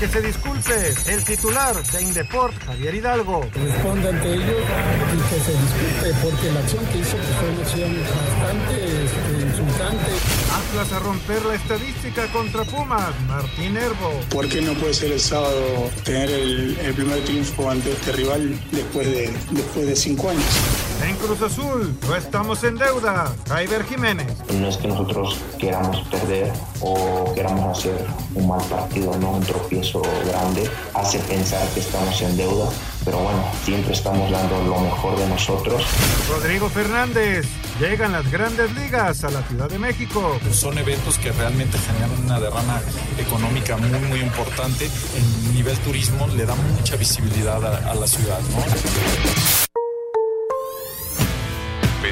que se disculpe el titular de Indeport, Javier Hidalgo. Responde ante ellos y que se disculpe porque la acción que hizo fue una acción bastante este, insultante. Atlas a romper la estadística contra Pumas, Martín Herbo. ¿Por qué no puede ser el sábado tener el, el primer triunfo ante este rival después de, después de cinco años? En Cruz Azul, no estamos en deuda. Jaiber Jiménez. No es que nosotros queramos perder o queramos hacer un mal partido, no un tropiezo grande. Hace pensar que estamos en deuda, pero bueno, siempre estamos dando lo mejor de nosotros. Rodrigo Fernández. Llegan las grandes ligas a la Ciudad de México. Son eventos que realmente generan una derrama económica muy, muy importante. En nivel turismo le da mucha visibilidad a, a la ciudad, ¿no?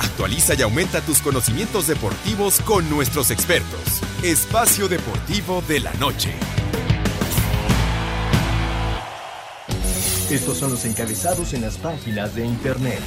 Actualiza y aumenta tus conocimientos deportivos con nuestros expertos. Espacio Deportivo de la Noche. Estos son los encabezados en las páginas de internet.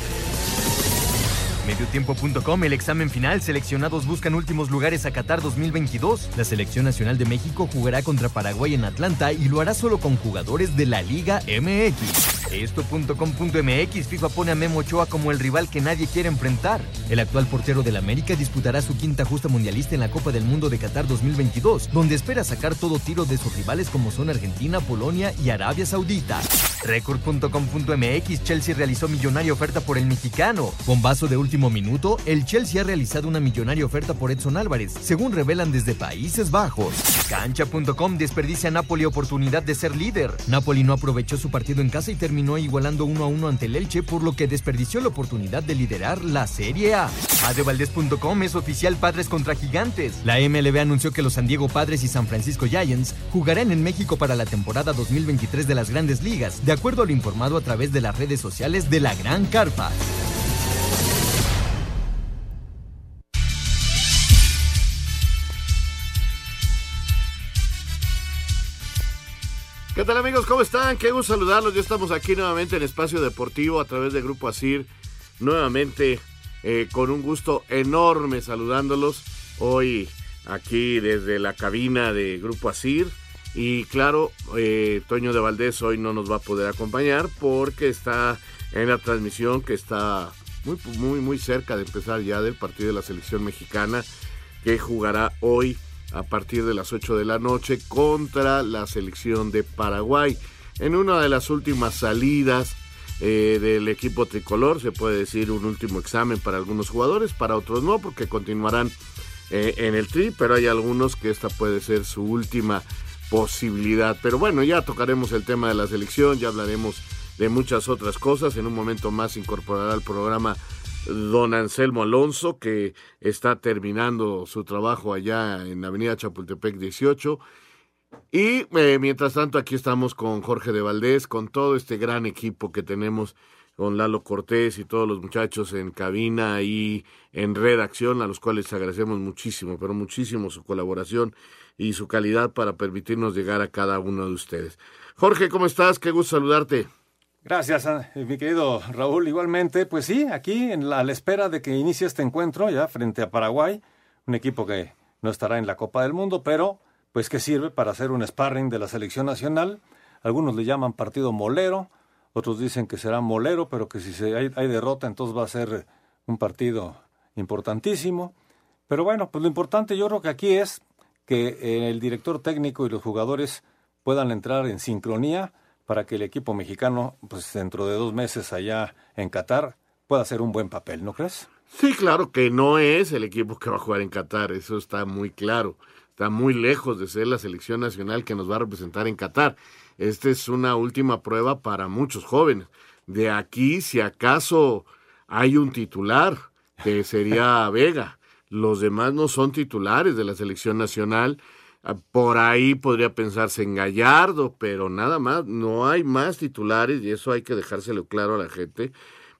Mediotiempo.com, el examen final, seleccionados buscan últimos lugares a Qatar 2022. La selección nacional de México jugará contra Paraguay en Atlanta y lo hará solo con jugadores de la Liga MX. Esto.com.mx, FIFA pone a Memo Ochoa como el rival que nadie quiere enfrentar. El actual portero del América disputará su quinta justa mundialista en la Copa del Mundo de Qatar 2022, donde espera sacar todo tiro de sus rivales como son Argentina, Polonia y Arabia Saudita. Record.com.mx, Chelsea realizó millonaria oferta por el mexicano. Bombazo de último minuto, el Chelsea ha realizado una millonaria oferta por Edson Álvarez, según revelan desde Países Bajos. Cancha.com desperdicia a Napoli oportunidad de ser líder. Napoli no aprovechó su partido en casa y terminó igualando 1 a 1 ante el Elche, por lo que desperdició la oportunidad de liderar la Serie A. Adevaldez.com es oficial Padres contra Gigantes. La MLB anunció que los San Diego Padres y San Francisco Giants jugarán en México para la temporada 2023 de las Grandes Ligas, de acuerdo a lo informado a través de las redes sociales de la Gran Carpa. ¿Qué tal amigos? ¿Cómo están? Qué gusto saludarlos. Ya estamos aquí nuevamente en Espacio Deportivo a través de Grupo Asir. Nuevamente eh, con un gusto enorme saludándolos. Hoy aquí desde la cabina de Grupo Asir. Y claro, eh, Toño de Valdés hoy no nos va a poder acompañar porque está en la transmisión que está muy, muy, muy cerca de empezar ya del partido de la selección mexicana que jugará hoy a partir de las 8 de la noche contra la selección de Paraguay. En una de las últimas salidas eh, del equipo tricolor, se puede decir un último examen para algunos jugadores, para otros no, porque continuarán eh, en el tri, pero hay algunos que esta puede ser su última posibilidad. Pero bueno, ya tocaremos el tema de la selección, ya hablaremos de muchas otras cosas. En un momento más incorporará al programa don Anselmo Alonso, que está terminando su trabajo allá en Avenida Chapultepec 18. Y eh, mientras tanto, aquí estamos con Jorge de Valdés, con todo este gran equipo que tenemos, con Lalo Cortés y todos los muchachos en cabina y en redacción, a los cuales agradecemos muchísimo, pero muchísimo su colaboración y su calidad para permitirnos llegar a cada uno de ustedes. Jorge, ¿cómo estás? Qué gusto saludarte. Gracias, eh, mi querido Raúl. Igualmente, pues sí, aquí en la, a la espera de que inicie este encuentro ya frente a Paraguay, un equipo que no estará en la Copa del Mundo, pero pues que sirve para hacer un sparring de la selección nacional. Algunos le llaman partido molero, otros dicen que será molero, pero que si se, hay, hay derrota entonces va a ser un partido importantísimo. Pero bueno, pues lo importante yo creo que aquí es que el director técnico y los jugadores puedan entrar en sincronía para que el equipo mexicano, pues dentro de dos meses allá en Qatar, pueda hacer un buen papel, ¿no crees? Sí, claro que no es el equipo que va a jugar en Qatar, eso está muy claro. Está muy lejos de ser la selección nacional que nos va a representar en Qatar. Esta es una última prueba para muchos jóvenes. De aquí, si acaso hay un titular, que sería Vega. Los demás no son titulares de la selección nacional. Por ahí podría pensarse en Gallardo, pero nada más, no hay más titulares y eso hay que dejárselo claro a la gente.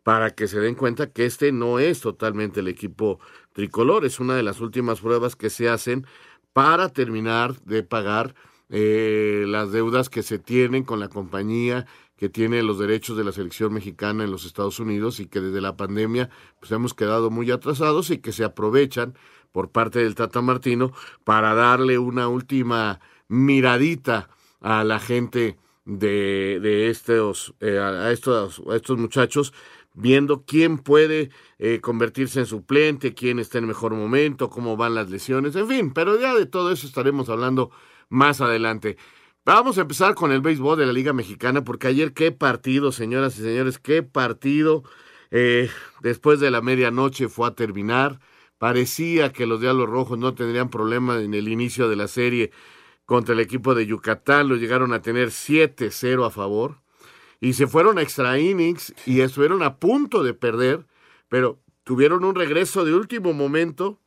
para que se den cuenta que este no es totalmente el equipo tricolor, es una de las últimas pruebas que se hacen para terminar de pagar eh, las deudas que se tienen con la compañía que tiene los derechos de la selección mexicana en los Estados Unidos y que desde la pandemia pues hemos quedado muy atrasados y que se aprovechan por parte del Tata Martino para darle una última miradita a la gente de, de estos, eh, a, estos, a estos muchachos, viendo quién puede eh, convertirse en suplente, quién está en mejor momento, cómo van las lesiones, en fin, pero ya de todo eso estaremos hablando más adelante. Vamos a empezar con el béisbol de la Liga Mexicana, porque ayer qué partido, señoras y señores, qué partido. Eh, después de la medianoche fue a terminar. Parecía que los Diablos Rojos no tendrían problema en el inicio de la serie contra el equipo de Yucatán. Lo llegaron a tener 7-0 a favor. Y se fueron a extra innings y estuvieron a punto de perder, pero tuvieron un regreso de último momento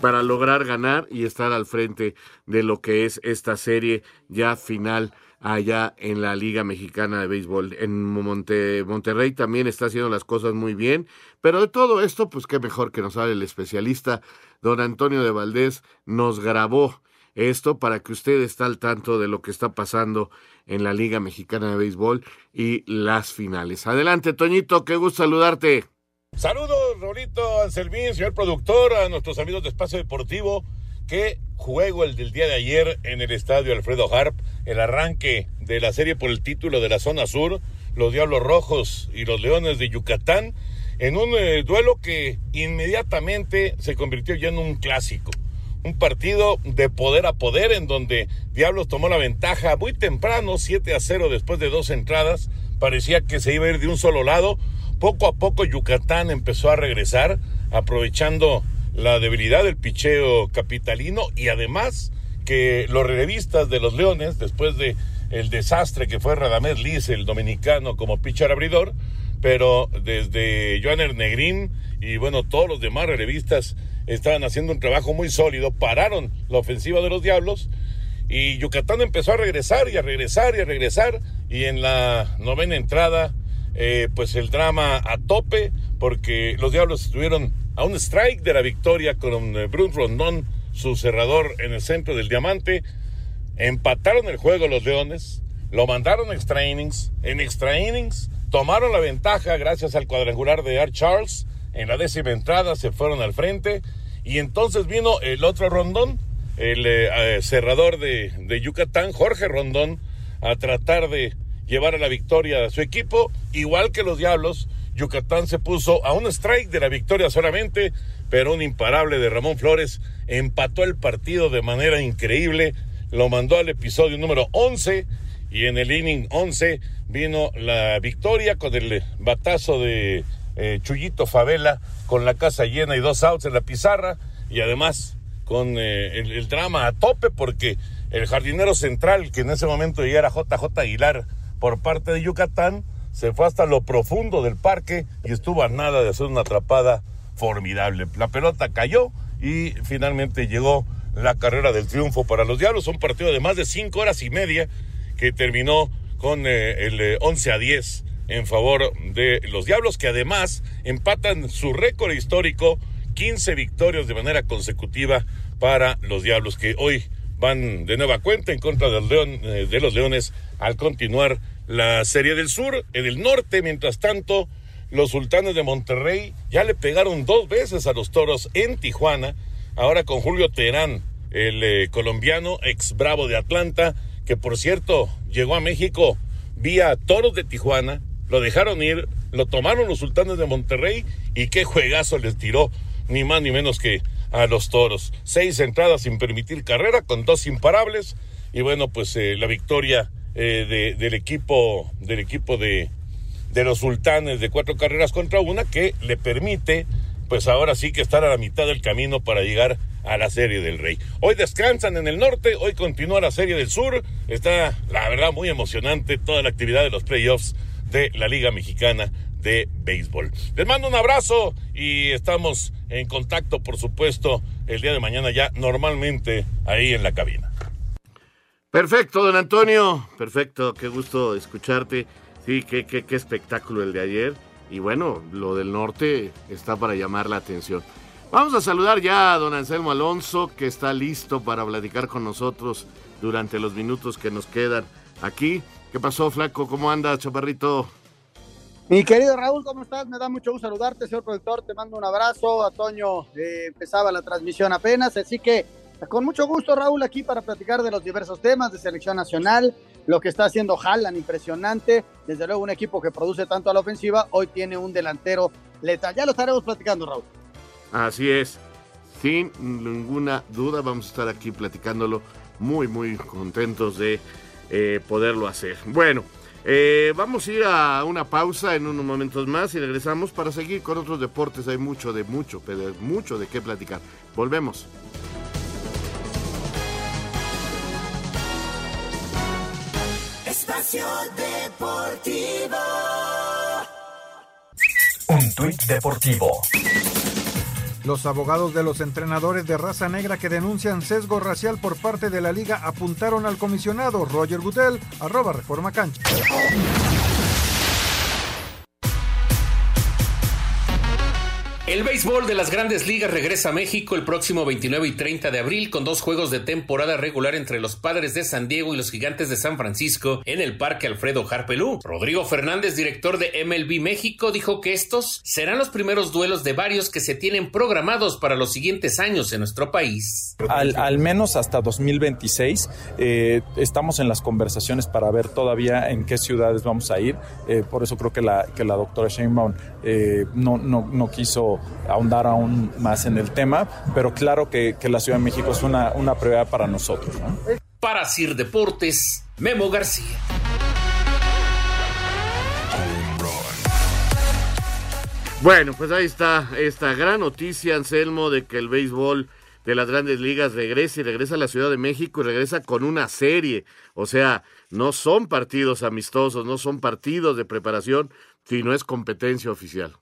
para lograr ganar y estar al frente de lo que es esta serie ya final allá en la Liga Mexicana de Béisbol. En Monte, Monterrey también está haciendo las cosas muy bien, pero de todo esto, pues qué mejor que nos hable el especialista, don Antonio de Valdés, nos grabó esto para que usted esté al tanto de lo que está pasando en la Liga Mexicana de Béisbol y las finales. Adelante, Toñito, qué gusto saludarte. Saludos, Rolito, Anselmín, señor productor, a nuestros amigos de Espacio Deportivo. Qué juego el del día de ayer en el estadio Alfredo Harp, el arranque de la serie por el título de la zona sur, los Diablos Rojos y los Leones de Yucatán, en un eh, duelo que inmediatamente se convirtió ya en un clásico. Un partido de poder a poder en donde Diablos tomó la ventaja muy temprano, 7 a 0 después de dos entradas. Parecía que se iba a ir de un solo lado, poco a poco Yucatán empezó a regresar, aprovechando la debilidad del picheo capitalino y además que los revistas de los Leones, después de el desastre que fue Radamés Liz, el dominicano, como pitcher abridor, pero desde Joaner Negrín y bueno, todos los demás revistas estaban haciendo un trabajo muy sólido, pararon la ofensiva de los Diablos y Yucatán empezó a regresar y a regresar y a regresar y en la novena entrada eh, pues el drama a tope, porque los Diablos estuvieron a un strike de la victoria con eh, Bruce Rondón, su cerrador en el centro del diamante. Empataron el juego los Leones, lo mandaron a extra innings. En extra innings tomaron la ventaja gracias al cuadrangular de Art Charles. En la décima entrada se fueron al frente. Y entonces vino el otro Rondón, el eh, cerrador de, de Yucatán, Jorge Rondón, a tratar de llevar a la victoria a su equipo, igual que los Diablos. Yucatán se puso a un strike de la victoria solamente, pero un imparable de Ramón Flores empató el partido de manera increíble, lo mandó al episodio número 11 y en el inning 11 vino la victoria con el batazo de eh, Chuyito Favela con la casa llena y dos outs en la pizarra y además con eh, el, drama a tope porque el jardinero central que en ese momento ya era JJ Aguilar por parte de Yucatán, se fue hasta lo profundo del parque y estuvo a nada de hacer una atrapada formidable. La pelota cayó y finalmente llegó la carrera del triunfo para los Diablos. Un partido de más de cinco horas y media que terminó con eh, el 11 eh, a 10 en favor de los Diablos, que además empatan su récord histórico, 15 victorias de manera consecutiva para los Diablos, que hoy van de nueva cuenta en contra eh, de los Leones al continuar la Serie del Sur. En el norte, mientras tanto, los Sultanes de Monterrey ya le pegaron dos veces a los Toros en Tijuana, ahora con Julio Terán, el eh, colombiano ex Bravo de Atlanta, que por cierto llegó a México vía Toros de Tijuana, lo dejaron ir, lo tomaron los Sultanes de Monterrey y qué juegazo les tiró, ni más ni menos que a los Toros. Seis entradas sin permitir carrera con dos imparables y bueno, pues eh, la victoria eh, del equipo, del equipo de, de los sultanes de cuatro carreras contra una que le permite, pues ahora sí que estar a la mitad del camino para llegar a la Serie del Rey. Hoy descansan en el norte, hoy continúa la Serie del Sur. Está, la verdad, muy emocionante toda la actividad de los playoffs de la Liga Mexicana de Béisbol. Les mando un abrazo y estamos en contacto, por supuesto, el día de mañana ya normalmente ahí en la cabina. Perfecto, don Antonio. Perfecto, qué gusto escucharte. Sí, qué, qué, qué espectáculo el de ayer. y bueno, lo del norte está para llamar la atención. Vamos a saludar ya a don Anselmo Alonso, que está listo para platicar con nosotros durante los minutos que nos quedan aquí. ¿Qué pasó, Flaco? ¿Cómo anda, chaparrito? Mi querido Raúl, ¿cómo estás? Me da mucho gusto saludarte, señor productor. Te mando un abrazo. A Toño eh, empezaba la transmisión apenas, así que con mucho gusto, Raúl, aquí para platicar de los diversos temas de selección nacional, lo que está haciendo Haaland, impresionante. Desde luego, un equipo que produce tanto a la ofensiva, hoy tiene un delantero letal. Ya lo estaremos platicando, Raúl. Así es, sin ninguna duda vamos a estar aquí platicándolo, muy, muy contentos de eh, poderlo hacer. Bueno, eh, vamos a ir a una pausa en unos momentos más y regresamos para seguir con otros deportes. Hay mucho de mucho, pero mucho de qué platicar. Volvemos. Un tuit deportivo. Los abogados de los entrenadores de raza negra que denuncian sesgo racial por parte de la liga apuntaron al comisionado Roger Goodell, arroba Reforma Cancha. El béisbol de las grandes ligas regresa a México el próximo 29 y 30 de abril con dos juegos de temporada regular entre los padres de San Diego y los gigantes de San Francisco en el Parque Alfredo Harpelú. Rodrigo Fernández, director de MLB México, dijo que estos serán los primeros duelos de varios que se tienen programados para los siguientes años en nuestro país. Al, menos hasta 2026 eh, estamos en las conversaciones para ver todavía en qué ciudades vamos a ir. Eh, por eso creo que la, que la doctora Sheinbaum eh, no, no, no quiso ahondar aún más en el tema, pero claro que, la Ciudad de México es una, una prioridad para nosotros. Para Sir Deportes, Memo García. Bueno, pues ahí está esta gran noticia, Anselmo, de que el béisbol de las grandes ligas regresa y regresa a la Ciudad de México y regresa con una serie. O sea, no son partidos amistosos, no son partidos de preparación, sino es competencia oficial.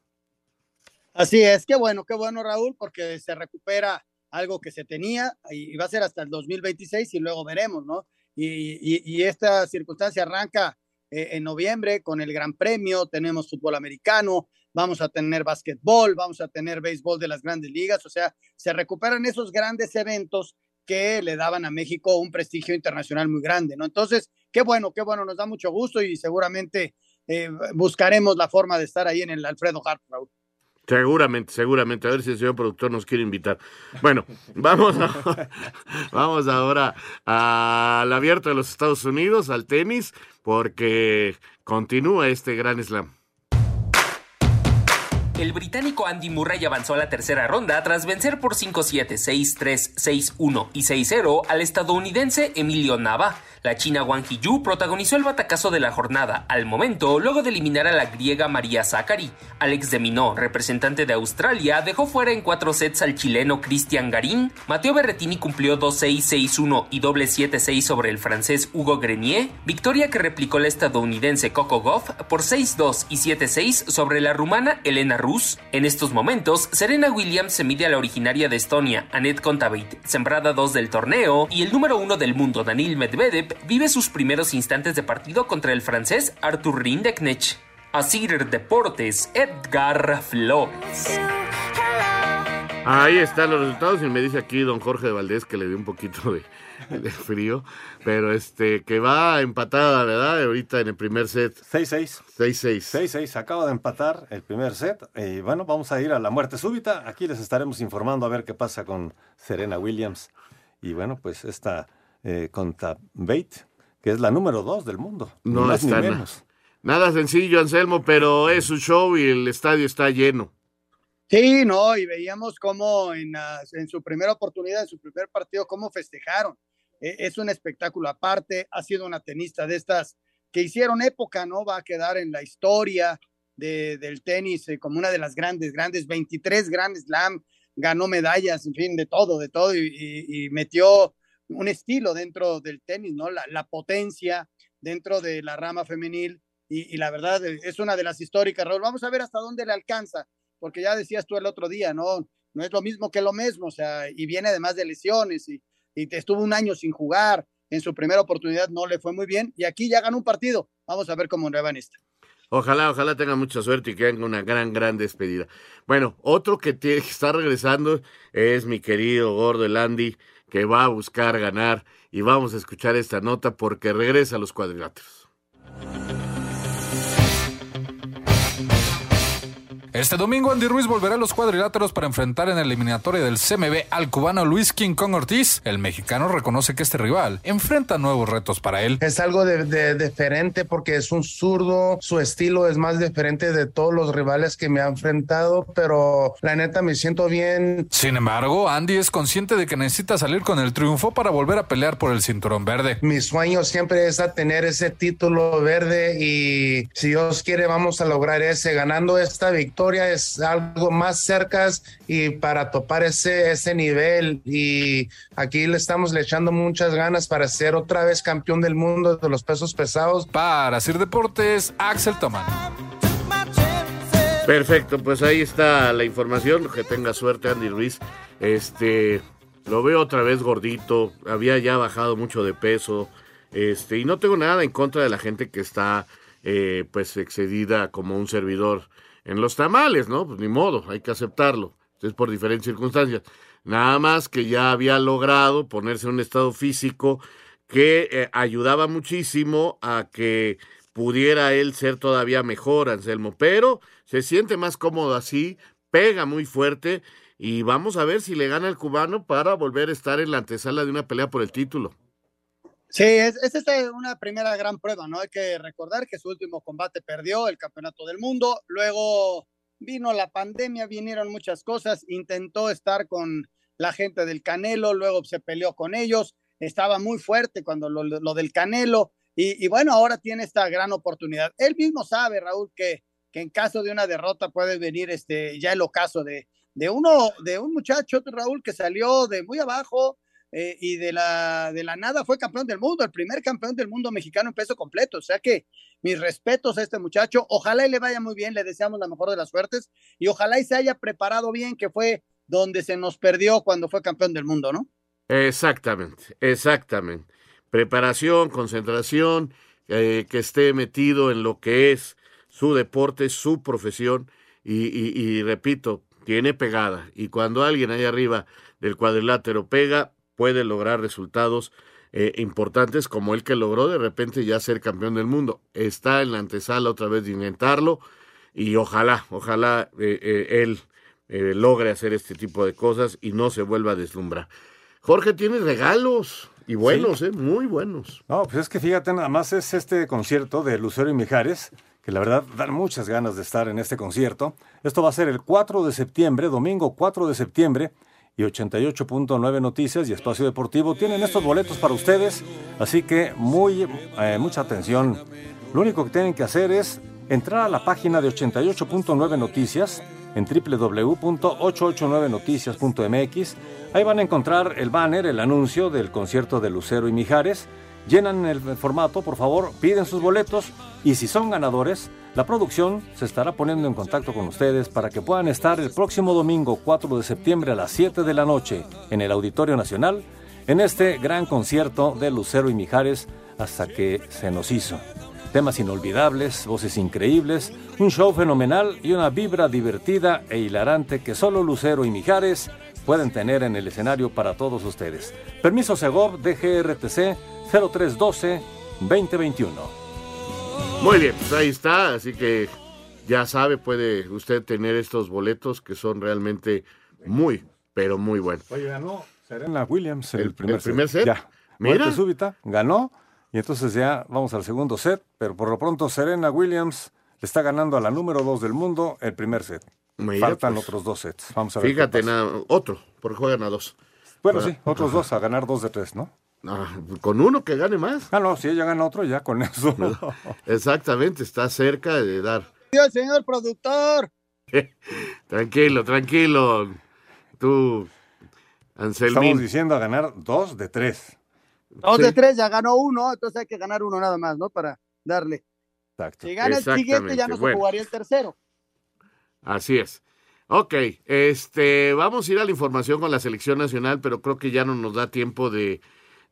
Así es, qué bueno, qué bueno Raúl, porque se recupera algo que se tenía y va a ser hasta el 2026 y luego veremos, ¿no? Y, esta circunstancia arranca eh, en noviembre con el Gran Premio, tenemos fútbol americano, vamos a tener básquetbol, vamos a tener béisbol de las grandes ligas, o sea, se recuperan esos grandes eventos que le daban a México un prestigio internacional muy grande, ¿no? Entonces, qué bueno, qué bueno, nos da mucho gusto y seguramente eh, buscaremos la forma de estar ahí en el Alfredo Hart, Raúl. Seguramente, seguramente. A ver si el señor productor nos quiere invitar. Bueno, vamos, vamos ahora al abierto de los Estados Unidos, al tenis, porque continúa este gran slam. El británico Andy Murray avanzó a la tercera ronda tras vencer por 5-7, 6-3, 6-1 y 6-0 al estadounidense Emilio Nava. La china Wang Hiju protagonizó el batacazo de la jornada al momento, luego de eliminar a la griega María Zachary. Alex de Minot, representante de Australia, dejó fuera en cuatro sets al chileno Cristian Garín. Mateo Berretini cumplió 2-6, 6-1 y doble 7-6 sobre el francés Hugo Grenier. Victoria que replicó la estadounidense Coco Goff por 6-2 y 7-6 sobre la rumana Elena En estos momentos, Serena Williams se mide a la originaria de Estonia, Annette Kontaveit, sembrada 2 del torneo, y el número 1 del mundo, Daniil Medvedev, vive sus primeros instantes de partido contra el francés Arthur Rindeknech. Asir Deportes, Edgar Flores. Ahí están los resultados y me dice aquí don Jorge de Valdés que le dio un poquito de, frío, pero este que va empatada, ¿verdad? Ahorita en el primer set. 6-6. 6-6. 6-6, acaba de empatar el primer set. Y bueno, vamos a ir a la muerte súbita. Aquí les estaremos informando a ver qué pasa con Serena Williams. Y bueno, pues esta eh, contra Bate, que es la número dos del mundo. No está menos. Nada sencillo, Anselmo, pero es un show y el estadio está lleno. Sí, no, y veíamos cómo en, su primera oportunidad, en su primer partido, cómo festejaron. E, es un espectáculo aparte, ha sido una tenista de estas que hicieron época, ¿no? Va a quedar en la historia de, del tenis eh, como una de las grandes, grandes, 23 grandes Slam, ganó medallas, en fin, de todo, de todo, y metió un estilo dentro del tenis, ¿no? La potencia dentro de la rama femenil y, la verdad eh, es una de las históricas, Raúl. Vamos a ver hasta dónde le alcanza, porque ya decías tú el otro día, ¿no? No es lo mismo que lo mismo, o sea, y viene además de lesiones y, y estuvo un año sin jugar. En su primera oportunidad no le fue muy bien y aquí ya ganó un partido. Vamos a ver cómo le va en esta. Ojalá, ojalá tenga mucha suerte y que haga una gran, gran despedida. Bueno, otro que, está regresando es mi querido gordo el Andy, que va a buscar ganar y vamos a escuchar esta nota porque regresa a los cuadriláteros. Este domingo Andy Ruiz volverá a los cuadriláteros para enfrentar en la eliminatoria del CMB al cubano Luis King Kong Ortiz. El mexicano reconoce que este rival enfrenta nuevos retos para él. Es algo de, de, diferente porque es un zurdo, su estilo es más diferente de todos los rivales que me ha enfrentado, pero la neta me siento bien. Sin embargo, Andy es consciente de que necesita salir con el triunfo para volver a pelear por el cinturón verde. Mi sueño siempre es a tener ese título verde y si Dios quiere vamos a lograr ese ganando esta victoria es algo más cerca y para topar ese, ese nivel. Y aquí le estamos le echando muchas ganas para ser otra vez campeón del mundo de los pesos pesados. Para Sir Deportes, Axel Toman. Perfecto, pues ahí está la información. Que tenga suerte, Andy Ruiz. Este, lo veo otra vez gordito. Había ya bajado mucho de peso. Este, y no tengo nada en contra de la gente que está, eh, pues, excedida como un servidor en los tamales, ¿no? Pues ni modo, hay que aceptarlo. Es por diferentes circunstancias. Nada más que ya había logrado ponerse en un estado físico que eh, ayudaba muchísimo a que pudiera él ser todavía mejor, Anselmo. Pero se siente más cómodo así, pega muy fuerte y vamos a ver si le gana el cubano para volver a estar en la antesala de una pelea por el título. Sí, es, es esta una primera gran prueba, ¿no? Hay que recordar que su último combate perdió el campeonato del mundo, luego vino la pandemia, vinieron muchas cosas, intentó estar con la gente del Canelo, luego se peleó con ellos, estaba muy fuerte cuando lo, del Canelo, y, y, bueno, ahora tiene esta gran oportunidad. Él mismo sabe, Raúl, que, que en caso de una derrota puede venir este, ya el ocaso de, de uno, de un muchacho, Raúl, que salió de muy abajo, eh, y de la, de la nada fue campeón del mundo, el primer campeón del mundo mexicano en peso completo. O sea que mis respetos a este muchacho. Ojalá y le vaya muy bien, le deseamos la mejor de las suertes y ojalá y se haya preparado bien, que fue donde se nos perdió cuando fue campeón del mundo, ¿no? Exactamente, exactamente. Preparación, concentración, eh, que esté metido en lo que es su deporte, su profesión y, y, repito, tiene pegada. Y cuando alguien ahí arriba del cuadrilátero pega, puede lograr resultados eh, importantes como el que logró de repente ya ser campeón del mundo. Está en la antesala otra vez de intentarlo y ojalá, ojalá eh, eh, él logre hacer este tipo de cosas y no se vuelva a deslumbrar. Jorge tiene regalos y buenos, sí. muy buenos. No, pues es que fíjate, nada más es este concierto de Lucero y Mijares, que la verdad dan muchas ganas de estar en este concierto. Esto va a ser el 4 de septiembre, domingo 4 de septiembre, y 88.9 Noticias y Espacio Deportivo tienen estos boletos para ustedes, así que muy eh, mucha atención. Lo único que tienen que hacer es entrar a la página de 88.9 Noticias en www.889noticias.mx. Ahí van a encontrar el banner, el anuncio del concierto de Lucero y Mijares. Llenan el formato, por favor, piden sus boletos y si son ganadores, la producción se estará poniendo en contacto con ustedes para que puedan estar el próximo domingo 4 de septiembre a las 7 de la noche en el Auditorio Nacional en este gran concierto de Lucero y Mijares hasta que se nos hizo. Temas inolvidables, voces increíbles, un show fenomenal y una vibra divertida e hilarante que solo Lucero y Mijares pueden tener en el escenario para todos ustedes. Permiso Segov DGRTC 0312 2021. Muy bien, pues ahí está, así que ya sabe, puede usted tener estos boletos que son realmente muy, pero muy buenos. Oye, ganó Serena Williams el, el primer, el primer set. Ya, Mira. Muerte súbita, ganó, y entonces ya vamos al segundo set, pero por lo pronto Serena Williams le está ganando a la número dos del mundo el primer set. Mira, Faltan pues, otros dos sets. Vamos a ver. Fíjate, nada, otro, porque juegan a dos. Bueno, sí, otros Ajá. dos a ganar dos de tres, ¿no? Ah, con uno que gane más. Ah, no, si ella gana otro, ya con eso. Exactamente, está cerca de dar. Dios, señor productor. Tranquilo, tranquilo. Tú, Estamos Anselmín. diciendo a ganar dos de tres. Dos Sí. de tres, ya ganó uno, entonces hay que ganar uno nada más, ¿no? Para darle. Exacto. Si gana el siguiente, ya no se Bueno. jugaría el tercero. Así es. Ok, este, vamos a ir a la información con la selección nacional, pero creo que ya no nos da tiempo de,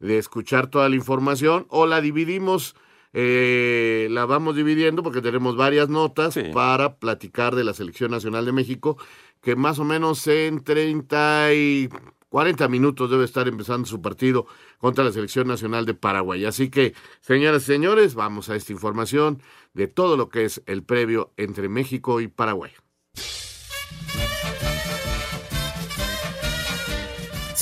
de escuchar toda la información o la dividimos eh, la vamos dividiendo porque tenemos varias notas para platicar de la Selección Nacional de México, que más o menos en 30 y 40 minutos debe estar empezando su partido contra la Selección Nacional de Paraguay. Así que, señoras y señores, vamos a esta información de todo lo que es el previo entre México y Paraguay.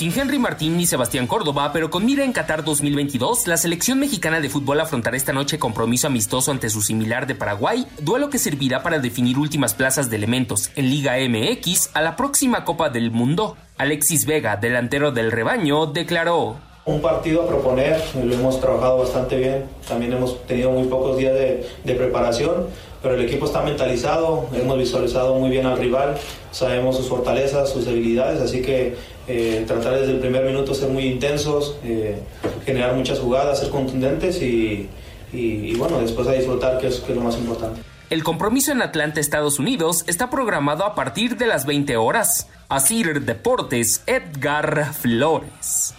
Sin Henry Martín ni Sebastián Córdoba, pero con mira en Qatar 2022, la selección mexicana de fútbol afrontará esta noche compromiso amistoso ante su similar de Paraguay, duelo que servirá para definir últimas plazas de elementos en Liga MX a la próxima Copa del Mundo. Alexis Vega, delantero del rebaño, declaró. Un partido a proponer, lo hemos trabajado bastante bien, también hemos tenido muy pocos días de, de preparación, pero el equipo está mentalizado, hemos visualizado muy bien al rival, sabemos sus fortalezas, sus debilidades, así que eh, tratar desde el primer minuto ser muy intensos, eh, generar muchas jugadas, ser contundentes y, y, y, bueno, después a disfrutar, que es, que es lo más importante. El compromiso en Atlanta, Estados Unidos, está programado a partir de las 20 horas. Asir Deportes, Edgar Flores.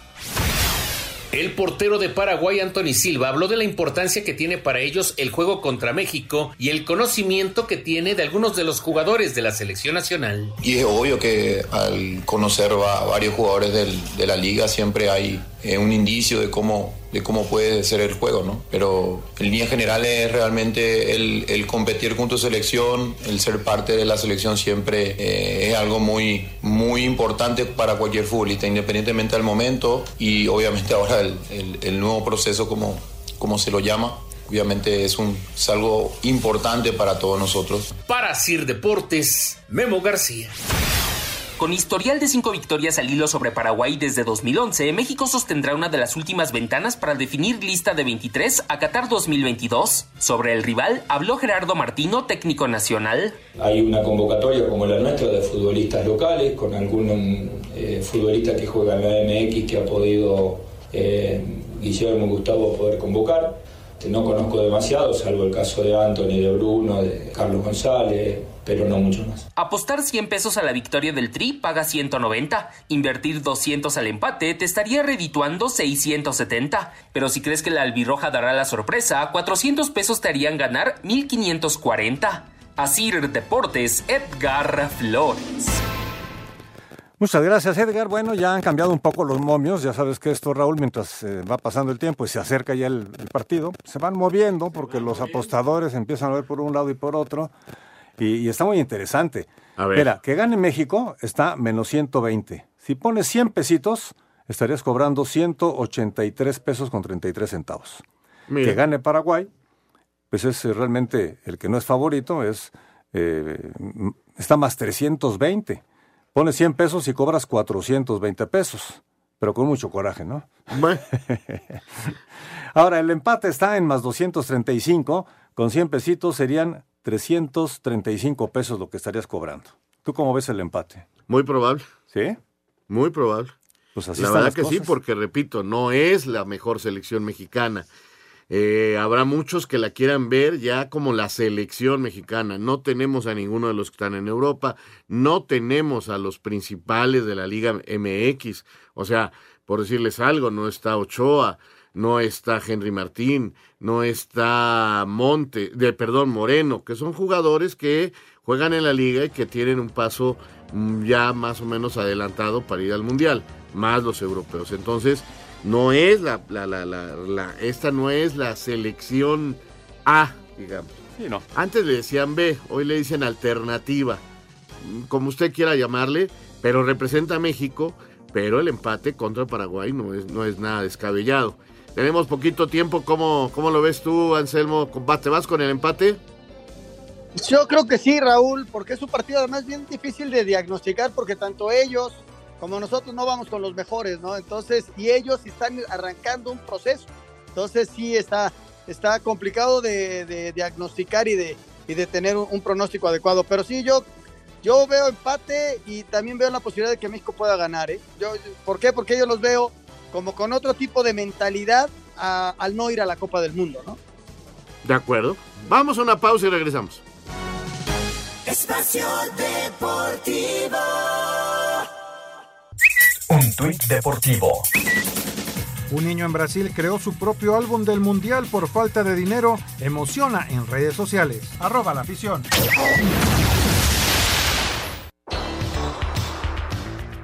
El portero de Paraguay, Anthony Silva, habló de la importancia que tiene para ellos el juego contra México y el conocimiento que tiene de algunos de los jugadores de la selección nacional. Y es obvio que al conocer a varios jugadores de la liga siempre hay eh, un indicio de cómo, de cómo puede ser el juego, ¿no? Pero en línea general es realmente el, el competir con tu selección, el ser parte de la selección siempre eh, es algo muy, muy importante para cualquier futbolista, independientemente del momento y obviamente ahora el, el, nuevo proceso como, como se lo llama. Obviamente es, un, algo importante para todos nosotros. Para Sir Deportes, Memo García. Con historial de cinco victorias al hilo sobre Paraguay desde 2011, México sostendrá una de las últimas ventanas para definir lista de 23 a Qatar 2022. Sobre el rival habló Gerardo Martino, técnico nacional. Hay una convocatoria como la nuestra de futbolistas locales, con algún eh, futbolista que juega en la MX que ha podido eh, Guillermo Gustavo poder convocar. No conozco demasiado, salvo el caso de Anthony, de Bruno, de Carlos González, pero no mucho más. Apostar 100 pesos a la victoria del Tri paga 190. Invertir 200 al empate te estaría redituando 670. Pero si crees que la albirroja dará la sorpresa, 400 pesos te harían ganar 1540. Asir Deportes, Edgar Flores. Muchas gracias, Edgar. Bueno, ya han cambiado un poco los momios. Ya sabes que esto, Raúl, mientras eh, va pasando el tiempo y se acerca ya el, el partido, se van moviendo porque los apostadores empiezan a ver por un lado y por otro. Y, y está muy interesante. A ver. Mira, que gane México está menos 120. Si pones 100 pesitos, estarías cobrando 183 pesos con 33 centavos. Mira. Que gane Paraguay, pues es eh, realmente el que no es favorito, es eh, está más 320. Pones 100 pesos y cobras 420 pesos, pero con mucho coraje, ¿no? Ahora, el empate está en más 235, con 100 pesitos serían 335 pesos lo que estarías cobrando. ¿Tú cómo ves el empate? Muy probable. ¿Sí? Muy probable. Pues así la verdad que sí, porque repito, no es la mejor selección mexicana. Eh, habrá muchos que la quieran ver ya como la selección mexicana. No tenemos a ninguno de los que están en Europa, no tenemos a los principales de la Liga MX. O sea, por decirles algo, no está Ochoa, no está Henry Martín, no está Monte, de perdón, Moreno, que son jugadores que juegan en la liga y que tienen un paso mm, ya más o menos adelantado para ir al mundial, más los europeos. Entonces, no es la, la, la, la, la- esta no es la selección A, digamos. Sí, no. Antes le decían B, hoy le dicen alternativa, como usted quiera llamarle, pero representa a México, pero el empate contra Paraguay no es, no es nada descabellado. Tenemos poquito tiempo, ¿cómo, cómo lo ves tú, Anselmo? ¿Te vas con el empate? Yo creo que sí, Raúl, porque es un partido además bien difícil de diagnosticar porque tanto ellos como nosotros no vamos con los mejores, ¿no? Entonces, y ellos están arrancando un proceso. Entonces sí está, está complicado de, diagnosticar y de, y de tener un, pronóstico adecuado. Pero sí, yo, yo veo empate y también veo la posibilidad de que México pueda ganar, ¿eh? ¿Por qué? Porque yo los veo como con otro tipo de mentalidad a- al no ir a la Copa del Mundo, ¿no? De acuerdo. Vamos a una pausa y regresamos. Espacio Deportivo. Un tuit deportivo. Un niño en Brasil creó su propio álbum del Mundial por falta de dinero. Emociona en redes sociales. Arroba la afición.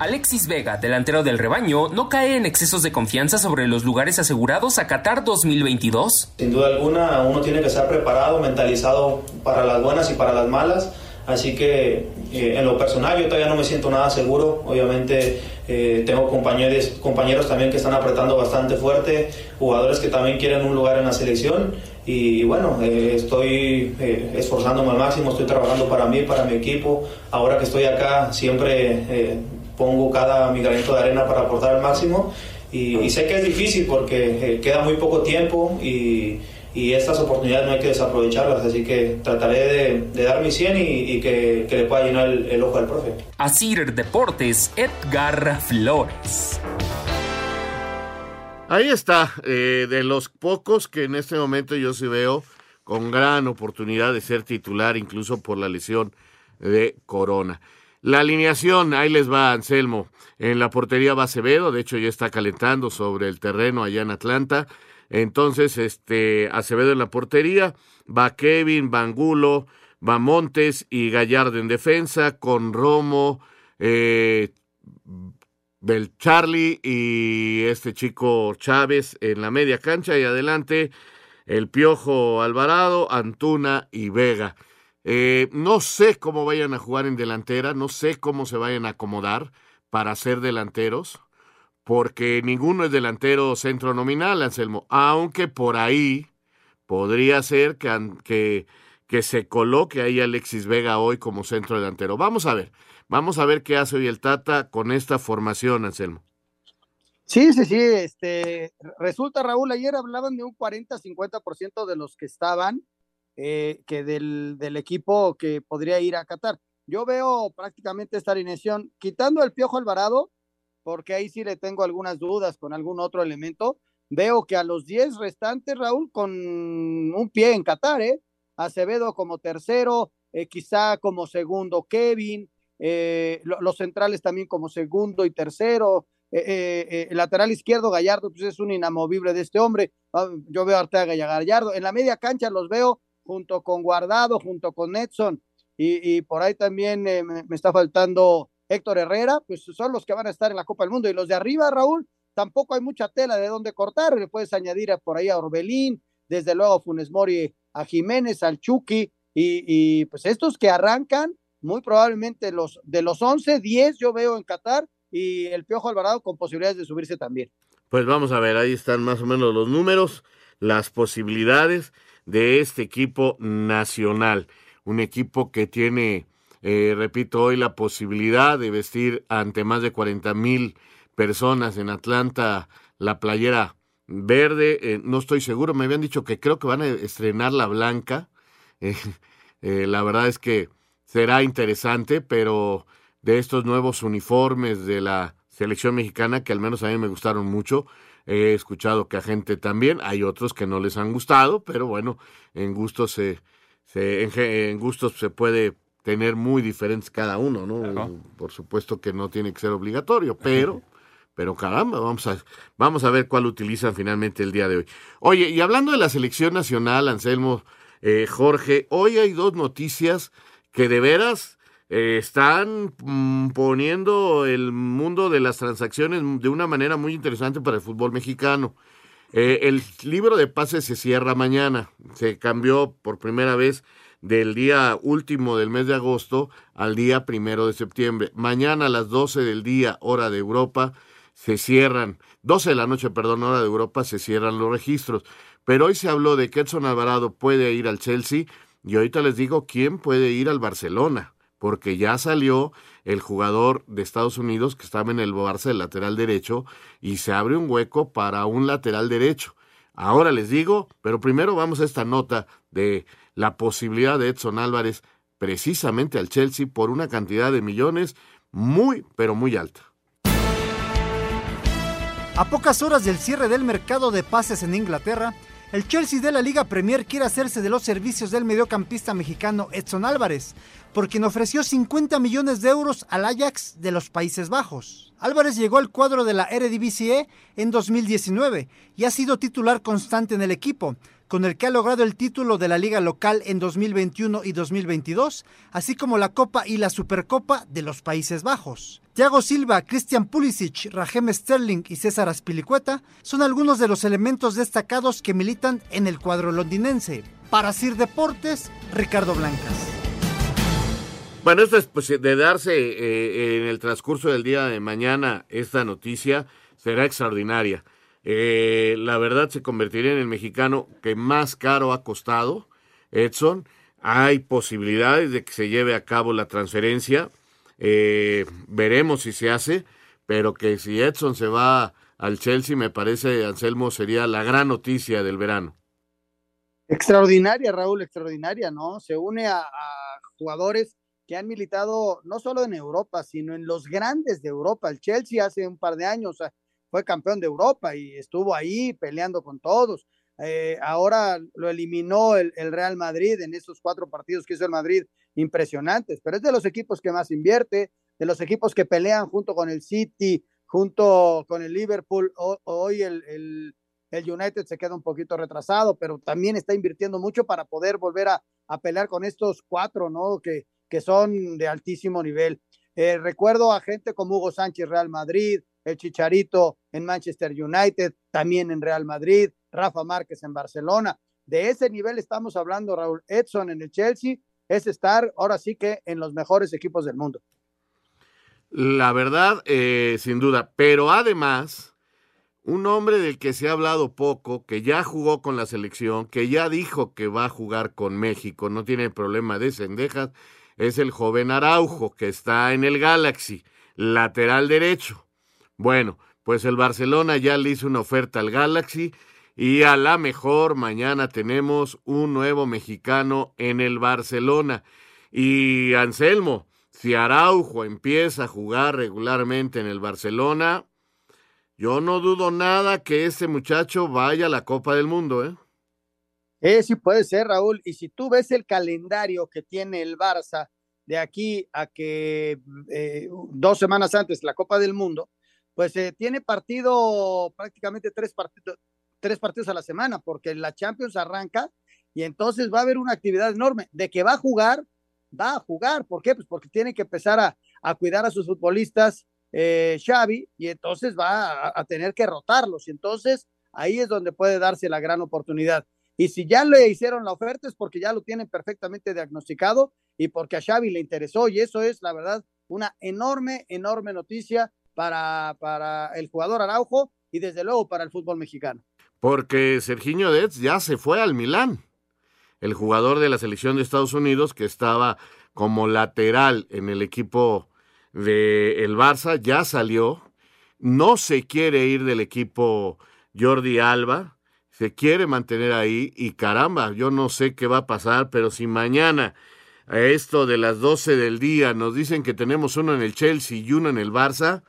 Alexis Vega, delantero del rebaño, no cae en excesos de confianza sobre los lugares asegurados a Qatar 2022. Sin duda alguna, uno tiene que estar preparado, mentalizado para las buenas y para las malas. Así que eh, en lo personal yo todavía no me siento nada seguro. Obviamente eh, tengo compañeros, compañeros también que están apretando bastante fuerte, jugadores que también quieren un lugar en la selección. Y bueno, eh, estoy esforzándome al máximo, estoy trabajando para mí, para mi equipo. Ahora que estoy acá siempre pongo cada mi granito de arena para aportar al máximo. Y, y sé que es difícil porque queda muy poco tiempo y y estas oportunidades no hay que desaprovecharlas, así que trataré de, dar mi 100 y, que, le pueda llenar el, ojo al profe. Asir Deportes, Edgar Flores. Ahí está, eh, de los pocos que en este momento yo sí veo con gran oportunidad de ser titular, incluso por la lesión de Corona. La alineación, ahí les va Anselmo. En la portería va Acevedo, de hecho ya está calentando sobre el terreno allá en Atlanta. Entonces, este, Acevedo en la portería, va Kevin, Bangulo, va Montes y Gallardo en defensa, con Romo, eh, Charlie y este chico Chávez en la media cancha y adelante el Piojo Alvarado, Antuna y Vega. Eh, no sé cómo vayan a jugar en delantera, no sé cómo se vayan a acomodar para ser delanteros porque ninguno es delantero centro nominal, Anselmo, aunque por ahí podría ser que, que, se coloque ahí Alexis Vega hoy como centro delantero. Vamos a ver, vamos a ver qué hace hoy el Tata con esta formación, Anselmo. Sí, sí, sí, este, resulta Raúl, ayer hablaban de un 40-50% de los que estaban, eh, que del, del equipo que podría ir a Qatar. Yo veo prácticamente esta alineación, quitando el Piojo Alvarado, porque ahí sí le tengo algunas dudas con algún otro elemento. Veo que a los 10 restantes, Raúl, con un pie en Qatar, ¿eh? Acevedo como tercero, eh, quizá como segundo Kevin, eh, los centrales también como segundo y tercero, eh, el lateral izquierdo Gallardo, pues es un inamovible de este hombre. Ah, yo veo a Arteaga y Gallardo. En la media cancha los veo junto con Guardado, junto con Edson, y, por ahí también me, me, está faltando Héctor Herrera, pues son los que van a estar en la Copa del Mundo. Y los de arriba, Raúl, tampoco hay mucha tela de dónde cortar. Le puedes añadir por ahí a Orbelín, desde luego Funes Mori, a Jiménez, al Chucky, y, pues estos que arrancan, muy probablemente los de los 11, 10 yo veo en Qatar y el Piojo Alvarado con posibilidades de subirse también. Pues vamos a ver, ahí están más o menos los números, las posibilidades de este equipo nacional, un equipo que tiene eh, repito, hoy la posibilidad de vestir ante más de 40 mil personas en Atlanta la playera verde. Eh, no estoy seguro, me habían dicho que creo que van a estrenar la blanca. Eh, la verdad es que será interesante, pero de estos nuevos uniformes de la selección mexicana, que al menos a mí me gustaron mucho, he escuchado que a gente también, hay otros que no les han gustado, pero bueno, en gustos se, se en gustos se puede tener muy diferentes cada uno, ¿no? Por supuesto que no tiene que ser obligatorio, pero, pero caramba, vamos a, vamos a ver cuál utilizan finalmente el día de hoy. Oye, y hablando de la selección nacional, Anselmo, eh, Jorge, hoy hay dos noticias que de veras eh, están mm, poniendo el mundo de las transacciones de una manera muy interesante para el fútbol mexicano. Eh, el libro de pases se cierra mañana, se cambió por primera vez del día último del mes de agosto al día primero de septiembre. Mañana a las 12 del día, hora de Europa, se cierran, 12 de la noche, perdón, hora de Europa, se cierran los registros. Pero hoy se habló de que Edson Alvarado puede ir al Chelsea y ahorita les digo quién puede ir al Barcelona, porque ya salió el jugador de Estados Unidos que estaba en el Barça del lateral derecho y se abre un hueco para un lateral derecho. Ahora les digo, pero primero vamos a esta nota de la posibilidad de Edson Álvarez precisamente al Chelsea por una cantidad de millones muy, pero muy alta. A pocas horas del cierre del mercado de pases en Inglaterra, El Chelsea de la Liga Premier quiere hacerse de los servicios del mediocampista mexicano Edson Álvarez, por quien ofreció 50 millones de euros al Ajax de los Países Bajos. Álvarez llegó al cuadro de la Eredivisie en 2019 y ha sido titular constante en el equipo, con el que ha logrado el título de la liga local en 2021 y 2022, así como la Copa y la Supercopa de los Países Bajos. Thiago Silva, Christian Pulisic, Raheem Sterling y César Aspilicueta son algunos de los elementos destacados que militan en el cuadro londinense. Para Sir Deportes, Ricardo Blancas. Bueno, esto es pues, de darse eh, en el transcurso del día de mañana esta noticia será extraordinaria. Eh, la verdad se convertiría en el mexicano que más caro ha costado, Edson. Hay posibilidades de que se lleve a cabo la transferencia. Eh, veremos si se hace, pero que si Edson se va al Chelsea, me parece, Anselmo, sería la gran noticia del verano. Extraordinaria, Raúl, extraordinaria, ¿no? Se une a jugadores que han militado no solo en Europa, sino en los grandes de Europa. El Chelsea hace un par de años fue campeón de Europa y estuvo ahí peleando con todos. Eh, ahora lo eliminó el, Real Madrid en esos cuatro partidos que hizo el Madrid, impresionantes, pero es de los equipos que más invierte, de los equipos que pelean junto con el City, junto con el Liverpool. hoy el, el, United se queda un poquito retrasado, pero también está invirtiendo mucho para poder volver a, a pelear con estos cuatro, ¿no? Que, que son de altísimo nivel. Eh, recuerdo a gente como Hugo Sánchez, Real Madrid, el Chicharito en Manchester United, también en Real Madrid, Rafa Márquez en Barcelona. De ese nivel estamos hablando, Raúl Edson en el Chelsea, es estar ahora sí que en los mejores equipos del mundo. La verdad, eh, sin duda, pero además, un hombre del que se ha hablado poco, que ya jugó con la selección, que ya dijo que va a jugar con México, no tiene problema de cendejas, es el joven Araujo, que está en el Galaxy, lateral derecho. Bueno, pues el Barcelona ya le hizo una oferta al Galaxy y a la mejor mañana tenemos un nuevo mexicano en el Barcelona. Y Anselmo, si Araujo empieza a jugar regularmente en el Barcelona, yo no dudo nada que ese muchacho vaya a la Copa del Mundo, ¿eh? Eh, sí puede ser, Raúl. Y si tú ves el calendario que tiene el Barça de aquí a que eh, dos semanas antes la Copa del Mundo, pues eh, tiene partido prácticamente tres partidos, tres partidos a la semana, porque la Champions arranca y entonces va a haber una actividad enorme. De que va a jugar, va a jugar. ¿Por qué? Pues porque tiene que empezar a, a cuidar a sus futbolistas eh, Xavi y entonces va a, a, tener que rotarlos. Y entonces ahí es donde puede darse la gran oportunidad. Y si ya le hicieron la oferta es porque ya lo tienen perfectamente diagnosticado y porque a Xavi le interesó. Y eso es, la verdad, una enorme, enorme noticia para, para el jugador Araujo y desde luego para el fútbol mexicano. Porque Serginho Dez ya se fue al Milán, el jugador de la selección de Estados Unidos que estaba como lateral en el equipo de el Barça, ya salió, no se quiere ir del equipo Jordi Alba, se quiere mantener ahí y caramba, yo no sé qué va a pasar, pero si mañana a esto de las 12 del día nos dicen que tenemos uno en el Chelsea y uno en el Barça,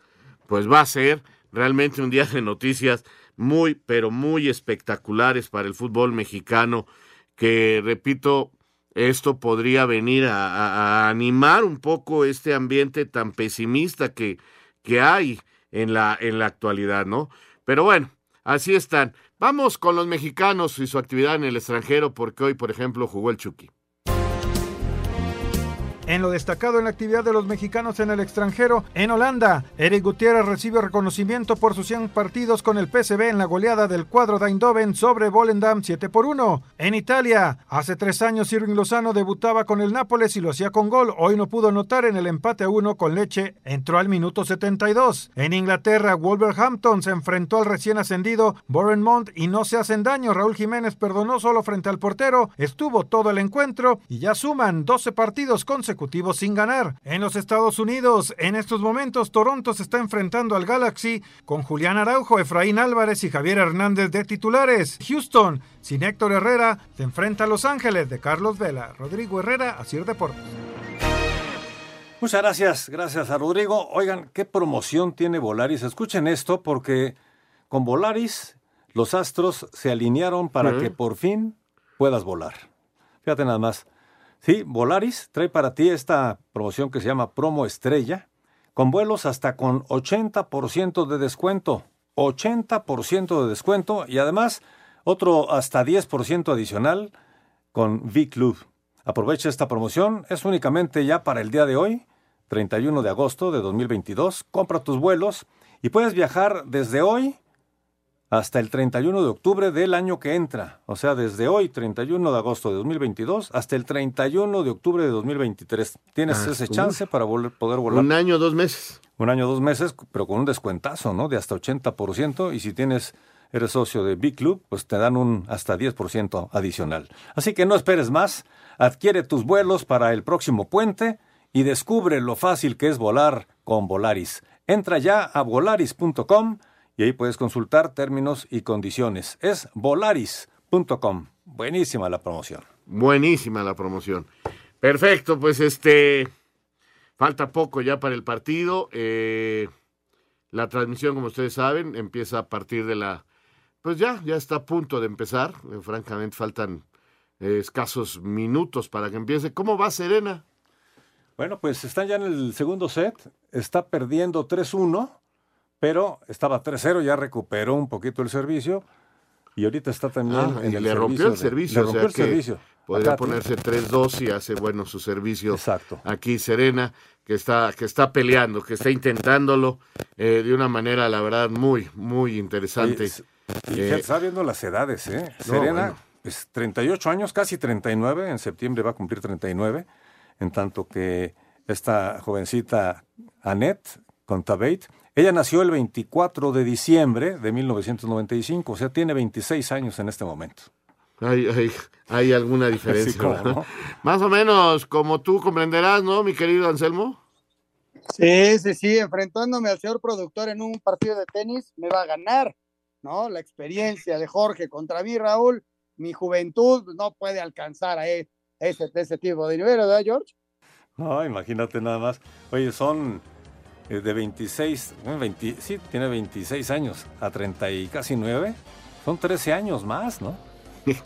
pues va a ser realmente un día de noticias muy, pero muy espectaculares para el fútbol mexicano, que repito, esto podría venir a, a animar un poco este ambiente tan pesimista que, que hay en la, en la actualidad, ¿no? Pero bueno, así están. Vamos con los mexicanos y su actividad en el extranjero, porque hoy, por ejemplo, jugó el Chucky. En lo destacado en la actividad de los mexicanos en el extranjero, en Holanda, Eric Gutiérrez recibe reconocimiento por sus 100 partidos con el PSV en la goleada del cuadro de Eindhoven sobre Volendam 7 por 1. En Italia, hace tres años Irving Lozano debutaba con el Nápoles y lo hacía con gol. Hoy no pudo anotar en el empate a 1 con Leche, entró al minuto 72. En Inglaterra, Wolverhampton se enfrentó al recién ascendido Bournemouth y no se hacen daño. Raúl Jiménez perdonó solo frente al portero, estuvo todo el encuentro y ya suman 12 partidos consecutivos sin ganar. En los Estados Unidos, en estos momentos, Toronto se está enfrentando al Galaxy con Julián Araujo, Efraín Álvarez y Javier Hernández de titulares. Houston, sin Héctor Herrera, se enfrenta a Los Ángeles de Carlos Vela. Rodrigo Herrera, Asir Deportes. Muchas gracias, gracias a Rodrigo. Oigan, ¿qué promoción tiene Volaris? Escuchen esto porque con Volaris los astros se alinearon para que por fin puedas volar. Fíjate nada más. Sí, Volaris trae para ti esta promoción que se llama Promo Estrella, con vuelos hasta con 80% de descuento. 80% de descuento y además otro hasta 10% adicional con V-Club. Aprovecha esta promoción, es únicamente ya para el día de hoy, 31 de agosto de 2022. Compra tus vuelos y puedes viajar desde hoy hasta el 31 de octubre del año que entra. O sea, desde hoy, 31 de agosto de 2022, hasta el 31 de octubre de 2023. Tienes Ah, ese uf. chance para vol- poder volar. Un año, dos meses. Un año, dos meses, pero con un descuentazo, ¿no? De hasta 80%. Y si tienes, eres socio de Big Club, pues te dan un hasta 10% adicional. Así que no esperes más. Adquiere tus vuelos para el próximo puente y descubre lo fácil que es volar con Volaris. Entra ya a volaris.com y ahí puedes consultar términos y condiciones. Es volaris.com. Buenísima la promoción. Buenísima la promoción. Perfecto, pues este. Falta poco ya para el partido. eh, la transmisión, como ustedes saben, empieza a partir de la. Pues ya, ya está a punto de empezar. Eh, francamente, faltan eh, escasos minutos para que empiece. ¿Cómo va Serena? Bueno, pues está ya en el segundo set, está perdiendo 3-1, pero estaba 3-0, ya recuperó un poquito el servicio y ahorita está también Ah, en y el le rompió el de- servicio. le o sea rompió el que servicio. Podría Acá, ponerse 3-2 y hace bueno su servicio. Exacto. Aquí Serena, que está, que está peleando, que está intentándolo eh, de una manera, la verdad, muy, muy interesante. Y Eh, está viendo las edades, ¿eh? no, Serena, bueno. pues 38 años, casi 39, en septiembre va a cumplir 39, en tanto que esta jovencita Annette Contabate, ella nació el 24 de diciembre de 1995, o sea, tiene 26 años en este momento. Hay, hay, hay alguna diferencia. No. Más o menos como tú comprenderás, ¿no, mi querido Anselmo? Sí, sí, sí, enfrentándome al señor productor en un partido de tenis, me va a ganar, ¿no? La experiencia de Jorge contra mí, Raúl, mi juventud no puede alcanzar a e- ese, ese tipo de nivel, ¿verdad, George? No, imagínate nada más. Oye, son de 26, bueno, 20 sí, tiene 26 años a 30 y casi 9. Son 13 años más, ¿no? 13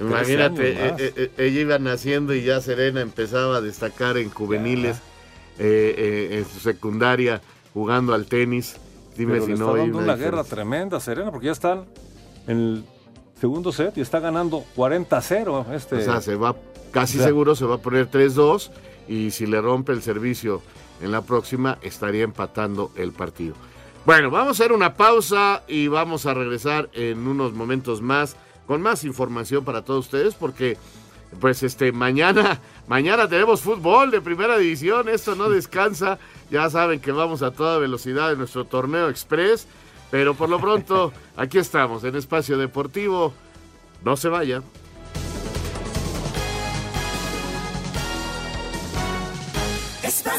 Imagínate, más. eh, eh, ella iba naciendo y ya Serena empezaba a destacar en juveniles, eh, eh, en su secundaria, jugando al tenis. Dime Pero si le no está hay dando una una guerra tremenda, Serena, porque ya están en el segundo set y está ganando 40-0. Este, O sea, se va, casi O sea, seguro se va a poner 3-2 y si le rompe el servicio en la próxima, estaría empatando el partido. Bueno, vamos a hacer una pausa y vamos a regresar en unos momentos más con más información para todos ustedes porque pues este mañana mañana tenemos fútbol de primera división, esto no descansa. Ya saben que vamos a toda velocidad en nuestro torneo express, pero por lo pronto aquí estamos en Espacio Deportivo. No se vaya.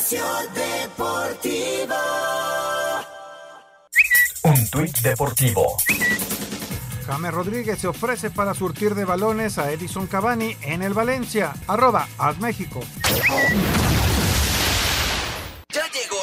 Espacio Deportivo. Un tuit deportivo. James Rodríguez se ofrece para surtir de balones a Edison Cavani en el Valencia. Arroba México. Ya llegó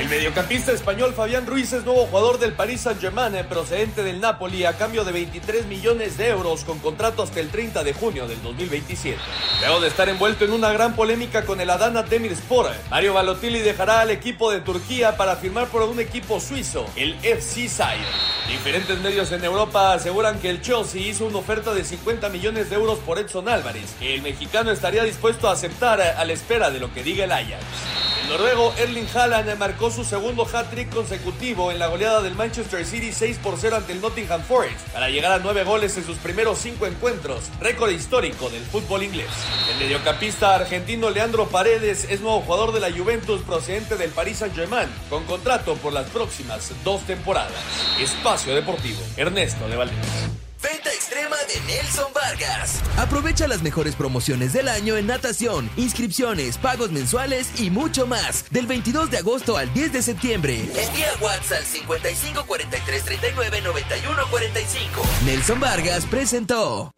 El mediocampista español Fabián Ruiz es nuevo jugador del Paris Saint-Germain eh, procedente del Napoli a cambio de 23 millones de euros con contrato hasta el 30 de junio del 2027. Luego de estar envuelto en una gran polémica con el Adana Demirspor, Mario Balotelli dejará al equipo de Turquía para firmar por un equipo suizo, el FC Sire. Diferentes medios en Europa aseguran que el Chelsea hizo una oferta de 50 millones de euros por Edson Álvarez, que el mexicano estaría dispuesto a aceptar eh, a la espera de lo que diga el Ajax. El noruego Erling Haaland marcó su segundo hat-trick consecutivo en la goleada del Manchester City 6 por 0 ante el Nottingham Forest para llegar a 9 goles en sus primeros 5 encuentros, récord histórico del fútbol inglés. El mediocampista argentino Leandro Paredes es nuevo jugador de la Juventus procedente del Paris Saint-Germain con contrato por las próximas dos temporadas. Espacio Deportivo, Ernesto de Valdés. Venta extrema de Nelson Vargas. Aprovecha las mejores promociones del año en natación, inscripciones, pagos mensuales y mucho más. Del 22 de agosto al 10 de septiembre. Envía WhatsApp al 55 43 39 91 45. Nelson Vargas presentó.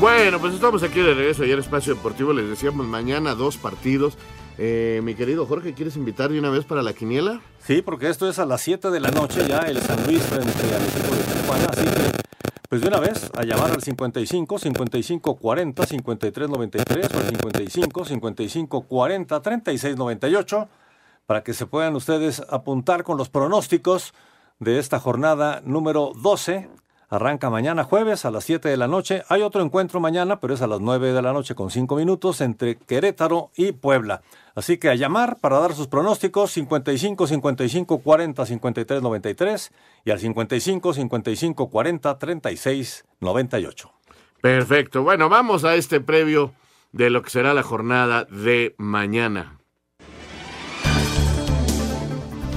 Bueno, pues estamos aquí de regreso ayer Espacio Deportivo. Les decíamos mañana dos partidos. Eh, mi querido Jorge, ¿quieres invitar de una vez para la quiniela? Sí, porque esto es a las 7 de la noche ya el San Luis frente al de Tijuana. Así que, pues de una vez, a llamar al 55 55 40 53 93 o al 55 55 40 36 98 para que se puedan ustedes apuntar con los pronósticos de esta jornada número 12 Arranca mañana jueves a las 7 de la noche. Hay otro encuentro mañana, pero es a las 9 de la noche con 5 minutos entre Querétaro y Puebla. Así que a llamar para dar sus pronósticos 55 55 40 53 93 y al 55 55 40 36 98. Perfecto. Bueno, vamos a este previo de lo que será la jornada de mañana.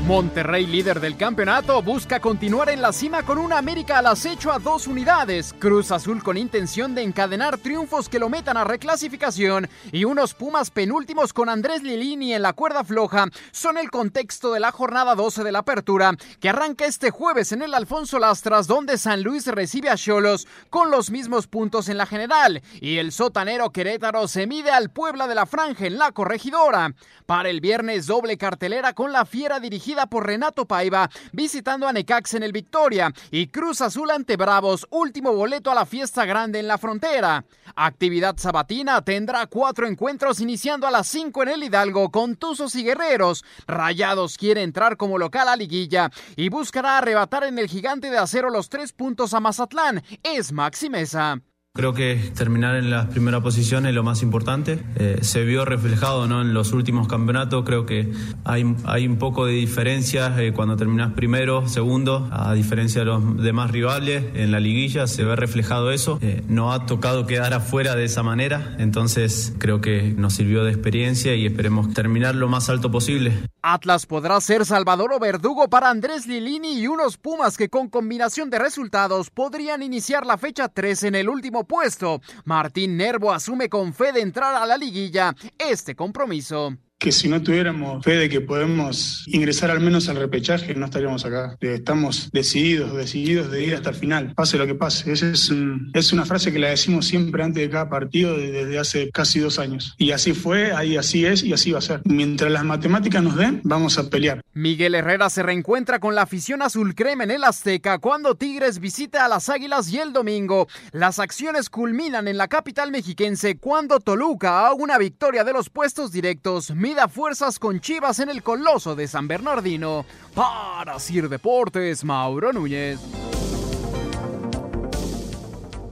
Monterrey, líder del campeonato, busca continuar en la cima con una América al acecho a dos unidades. Cruz Azul con intención de encadenar triunfos que lo metan a reclasificación y unos Pumas penúltimos con Andrés Lilini en la cuerda floja son el contexto de la jornada 12 de la apertura que arranca este jueves en el Alfonso Lastras donde San Luis recibe a Cholos con los mismos puntos en la general y el sotanero Querétaro se mide al Puebla de la Franja en la corregidora. Para el viernes doble cartelera con la fiera dirigida por Renato Paiva, visitando a Necax en el Victoria y Cruz Azul ante Bravos, último boleto a la fiesta grande en la frontera. Actividad sabatina tendrá cuatro encuentros iniciando a las 5 en el Hidalgo con Tuzos y Guerreros. Rayados quiere entrar como local a liguilla y buscará arrebatar en el gigante de acero los tres puntos a Mazatlán. Es Maxi Mesa. Creo que terminar en la primera posición es lo más importante. Eh, se vio reflejado ¿no? en los últimos campeonatos. Creo que hay, hay un poco de diferencia eh, cuando terminas primero, segundo, a diferencia de los demás rivales. En la liguilla se ve reflejado eso. Eh, no ha tocado quedar afuera de esa manera. Entonces creo que nos sirvió de experiencia y esperemos terminar lo más alto posible. Atlas podrá ser Salvador o Verdugo para Andrés Lilini y unos Pumas que con combinación de resultados podrían iniciar la fecha 3 en el último puesto. Martín Nervo asume con fe de entrar a la liguilla este compromiso que si no tuviéramos fe de que podemos ingresar al menos al repechaje, no estaríamos acá. Estamos decididos, decididos de ir hasta el final, pase lo que pase. Esa es, es una frase que la decimos siempre antes de cada partido desde hace casi dos años. Y así fue, ahí así es y así va a ser. Mientras las matemáticas nos den, vamos a pelear. Miguel Herrera se reencuentra con la afición azul crema en el Azteca cuando Tigres visita a las Águilas y el domingo. Las acciones culminan en la capital mexiquense cuando Toluca a una victoria de los puestos directos mida fuerzas con Chivas en el Coloso de San Bernardino. Para Sir Deportes, Mauro Núñez.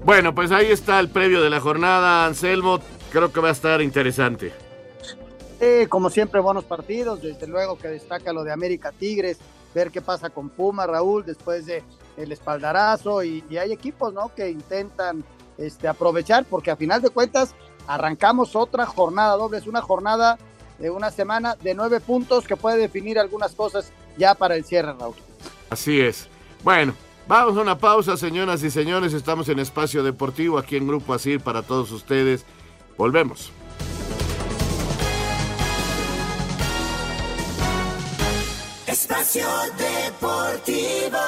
Bueno, pues ahí está el previo de la jornada, Anselmo. Creo que va a estar interesante. Sí, como siempre, buenos partidos. Desde luego que destaca lo de América Tigres, ver qué pasa con Puma, Raúl, después de el espaldarazo. Y, y hay equipos, ¿no? Que intentan este, aprovechar, porque a final de cuentas arrancamos otra jornada doble. Es una jornada de una semana de nueve puntos que puede definir algunas cosas ya para el cierre, Raúl. Así es. Bueno, vamos a una pausa, señoras y señores. Estamos en Espacio Deportivo aquí en Grupo Asir para todos ustedes. Volvemos. Espacio Deportivo.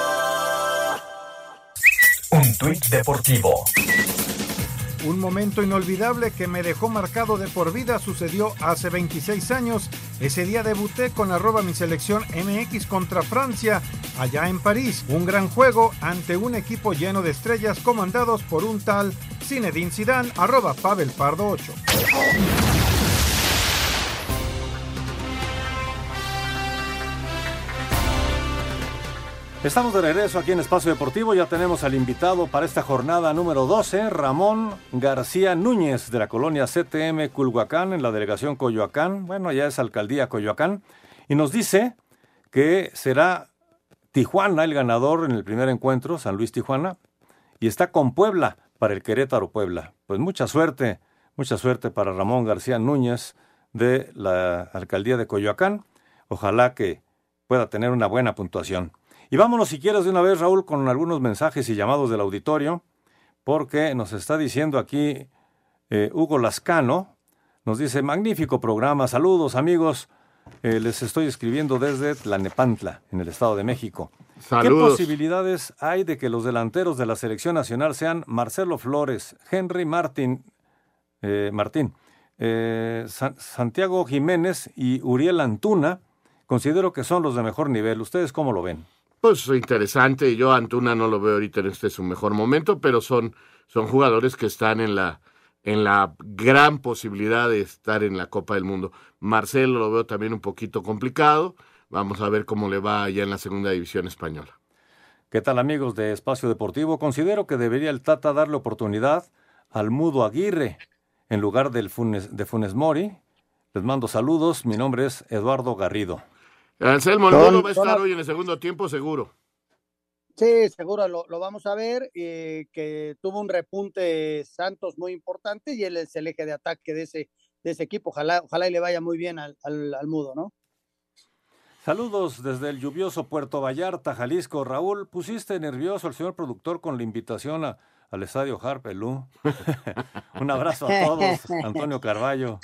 Un tuit deportivo. Un momento inolvidable que me dejó marcado de por vida sucedió hace 26 años. Ese día debuté con arroba mi selección MX contra Francia, allá en París. Un gran juego ante un equipo lleno de estrellas comandados por un tal Zinedine Zidane, arroba Pavel Pardo 8. Estamos de regreso aquí en Espacio Deportivo. Ya tenemos al invitado para esta jornada número 12, Ramón García Núñez, de la colonia CTM Culhuacán, en la delegación Coyoacán. Bueno, ya es alcaldía Coyoacán. Y nos dice que será Tijuana el ganador en el primer encuentro, San Luis Tijuana, y está con Puebla para el Querétaro Puebla. Pues mucha suerte, mucha suerte para Ramón García Núñez de la alcaldía de Coyoacán. Ojalá que pueda tener una buena puntuación. Y vámonos si quieres de una vez, Raúl, con algunos mensajes y llamados del auditorio, porque nos está diciendo aquí eh, Hugo Lascano, nos dice, magnífico programa, saludos amigos, eh, les estoy escribiendo desde Tlanepantla, en el Estado de México. Saludos. ¿Qué posibilidades hay de que los delanteros de la selección nacional sean Marcelo Flores, Henry Martín, eh, Martín eh, Sa- Santiago Jiménez y Uriel Antuna? Considero que son los de mejor nivel. ¿Ustedes cómo lo ven? Pues interesante, yo Antuna no lo veo ahorita en este su mejor momento, pero son, son jugadores que están en la, en la gran posibilidad de estar en la Copa del Mundo. Marcelo lo veo también un poquito complicado, vamos a ver cómo le va allá en la segunda división española. ¿Qué tal amigos de Espacio Deportivo? Considero que debería el Tata darle oportunidad al Mudo Aguirre en lugar del Funes, de Funes Mori. Les mando saludos, mi nombre es Eduardo Garrido. Anselmo, Mudo va a estar hoy en el segundo tiempo seguro. Sí, seguro lo, lo vamos a ver, eh, que tuvo un repunte Santos muy importante y él es el eje de ataque de ese, de ese equipo. Ojalá, ojalá y le vaya muy bien al, al, al mudo, ¿no? Saludos desde el lluvioso Puerto Vallarta, Jalisco. Raúl, pusiste nervioso al señor productor con la invitación a- al estadio Harpelú. Un abrazo a todos, Antonio Carballo.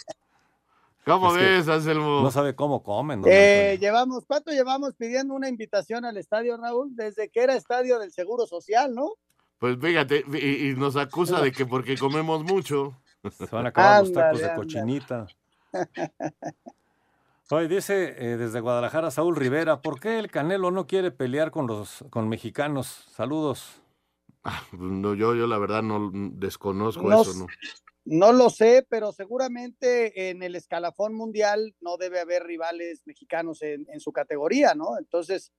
¿Cómo ves, Anselmo? No sabe cómo comen. don Eh, llevamos, ¿cuánto llevamos pidiendo una invitación al estadio, Raúl? Desde que era estadio del Seguro Social, ¿no? Pues fíjate, y, y nos acusa de que porque comemos mucho. Se van a acabar los tacos de ándale. cochinita. Hoy dice eh, desde Guadalajara Saúl Rivera, ¿por qué el Canelo no quiere pelear con los con mexicanos? Saludos. No, yo, yo la verdad no desconozco No eso, ¿no? No lo sé, pero seguramente en el escalafón mundial no debe haber rivales mexicanos en, en su categoría, ¿no? Entonces,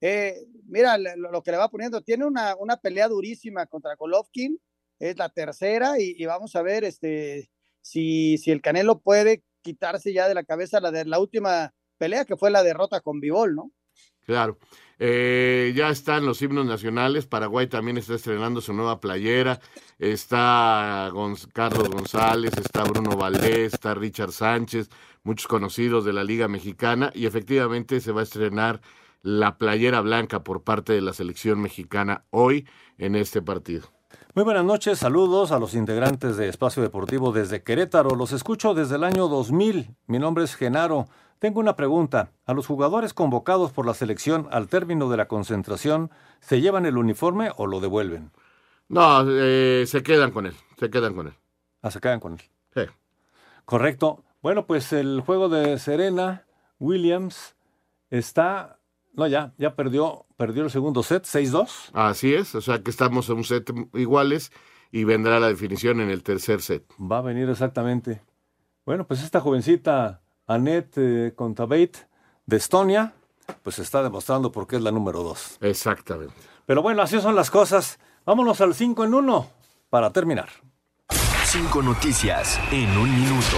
eh, mira lo, que le va poniendo, tiene una, una pelea durísima contra Golovkin, es la tercera, y, vamos a ver este, si, si el Canelo puede quitarse ya de la cabeza la de la última pelea, que fue la derrota con Bivol, ¿no? Claro. Eh, ya están los himnos nacionales. Paraguay también está estrenando su nueva playera. Está Carlos González, está Bruno Valdés, está Richard Sánchez, muchos conocidos de la Liga Mexicana. Y efectivamente se va a estrenar la playera blanca por parte de la selección mexicana hoy en este partido. Muy buenas noches, saludos a los integrantes de Espacio Deportivo desde Querétaro. Los escucho desde el año 2000. Mi nombre es Genaro. Tengo una pregunta. ¿A los jugadores convocados por la selección al término de la concentración se llevan el uniforme o lo devuelven? No, eh, se quedan con él, se quedan con él. Ah, se quedan con él. Sí. Correcto. Bueno, pues el juego de Serena Williams está. No, ya, ya perdió, perdió el segundo set, 6-2. Así es, o sea que estamos en un set iguales y vendrá la definición en el tercer set. Va a venir exactamente. Bueno, pues esta jovencita Annette eh, Contaveit de Estonia, pues está demostrando por qué es la número 2. Exactamente. Pero bueno, así son las cosas. Vámonos al 5 en 1 para terminar. Cinco noticias en un minuto.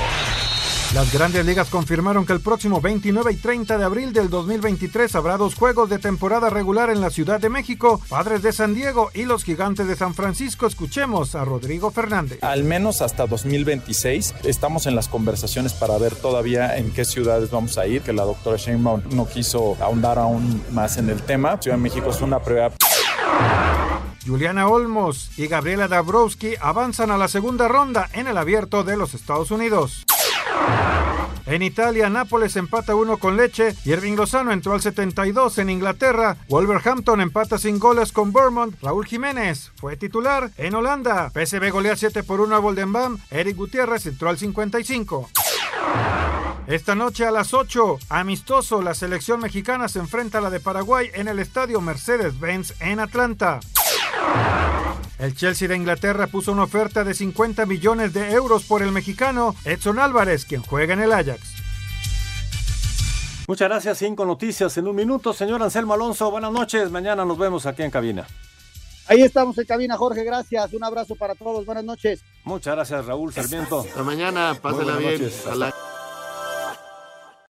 Las grandes ligas confirmaron que el próximo 29 y 30 de abril del 2023 habrá dos juegos de temporada regular en la Ciudad de México, Padres de San Diego y los Gigantes de San Francisco. Escuchemos a Rodrigo Fernández. Al menos hasta 2026 estamos en las conversaciones para ver todavía en qué ciudades vamos a ir, que la doctora Sheinbaum no quiso ahondar aún más en el tema. Ciudad de México es una prueba Juliana Olmos y Gabriela Dabrowski avanzan a la segunda ronda en el abierto de los Estados Unidos. En Italia, Nápoles empata uno con Leche Irving Lozano entró al 72 en Inglaterra. Wolverhampton empata sin goles con Bournemouth. Raúl Jiménez fue titular en Holanda. PSV golea 7 por 1 a Voldembam. Eric Gutiérrez entró al 55. Esta noche a las 8, amistoso, la selección mexicana se enfrenta a la de Paraguay en el estadio Mercedes-Benz en Atlanta. El Chelsea de Inglaterra puso una oferta de 50 millones de euros por el mexicano Edson Álvarez, quien juega en el Ajax. Muchas gracias. Cinco noticias en un minuto. Señor Anselmo Alonso, buenas noches. Mañana nos vemos aquí en cabina. Ahí estamos en cabina, Jorge, gracias. Un abrazo para todos, buenas noches. Muchas gracias, Raúl Sarmiento. Hasta mañana, buenas bien.